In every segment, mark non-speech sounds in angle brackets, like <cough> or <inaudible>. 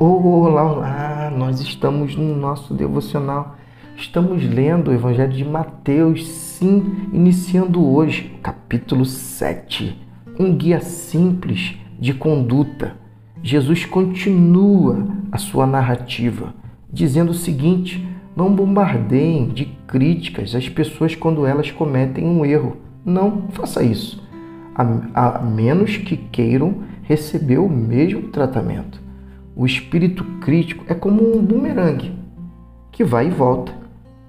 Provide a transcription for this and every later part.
Olá, olá! Nós estamos no nosso devocional. Estamos lendo o Evangelho de Mateus, sim, iniciando hoje, capítulo 7. Um guia simples de conduta. Jesus continua a sua narrativa, dizendo o seguinte: não bombardeiem de críticas as pessoas quando elas cometem um erro. Não faça isso, a, a menos que queiram receber o mesmo tratamento. O espírito crítico é como um bumerangue que vai e volta.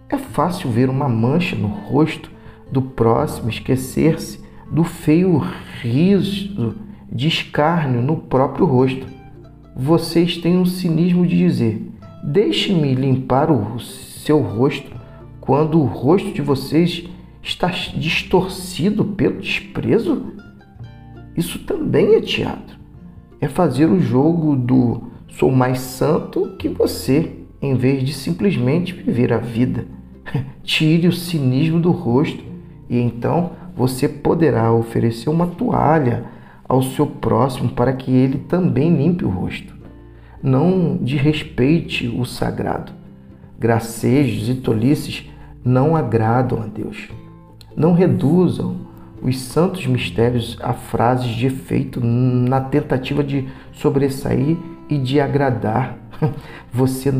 É fácil ver uma mancha no rosto do próximo, esquecer-se do feio riso de escárnio no próprio rosto. Vocês têm um cinismo de dizer: Deixe-me limpar o seu rosto quando o rosto de vocês está distorcido pelo desprezo? Isso também é teatro. É fazer o jogo do Sou mais santo que você, em vez de simplesmente viver a vida. <laughs> Tire o cinismo do rosto e então você poderá oferecer uma toalha ao seu próximo para que ele também limpe o rosto. Não desrespeite o sagrado. Gracejos e tolices não agradam a Deus. Não reduzam os santos mistérios a frases de efeito na tentativa de sobressair e de agradar. <laughs> Você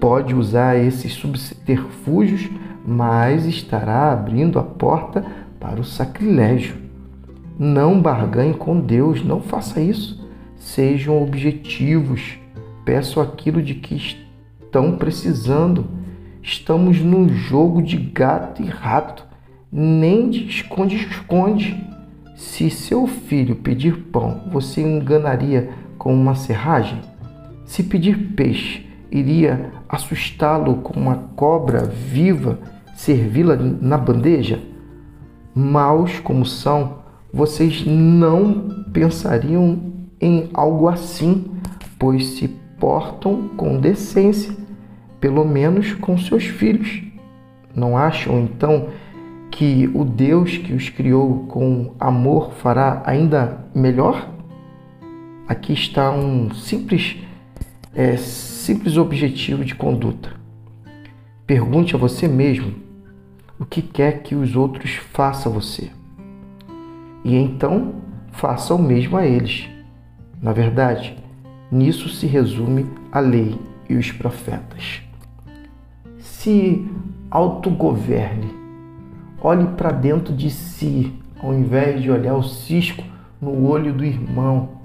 pode usar esses subterfúgios, mas estará abrindo a porta para o sacrilégio. Não barganhe com Deus, não faça isso. Sejam objetivos. Peço aquilo de que estão precisando. Estamos num jogo de gato e rato, nem de esconde-esconde. Se seu filho pedir pão, você enganaria com uma serragem? Se pedir peixe, iria assustá-lo com uma cobra viva, servi-la na bandeja? Maus como são, vocês não pensariam em algo assim, pois se portam com decência, pelo menos com seus filhos. Não acham então que o Deus que os criou com amor fará ainda melhor? Aqui está um simples, é, simples objetivo de conduta. Pergunte a você mesmo o que quer que os outros façam a você. E então faça o mesmo a eles. Na verdade, nisso se resume a lei e os profetas. Se autogoverne, olhe para dentro de si, ao invés de olhar o cisco no olho do irmão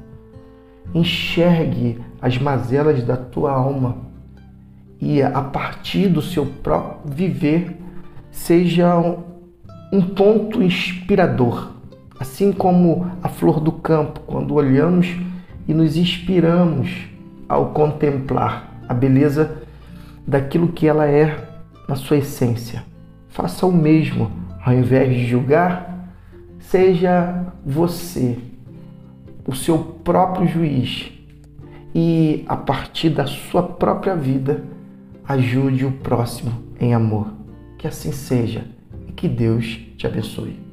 enxergue as mazelas da tua alma e a partir do seu próprio viver seja um ponto inspirador, assim como a flor do campo, quando olhamos e nos inspiramos ao contemplar a beleza daquilo que ela é na sua essência. Faça o mesmo, ao invés de julgar, seja você o seu próprio juiz e, a partir da sua própria vida, ajude o próximo em amor. Que assim seja e que Deus te abençoe.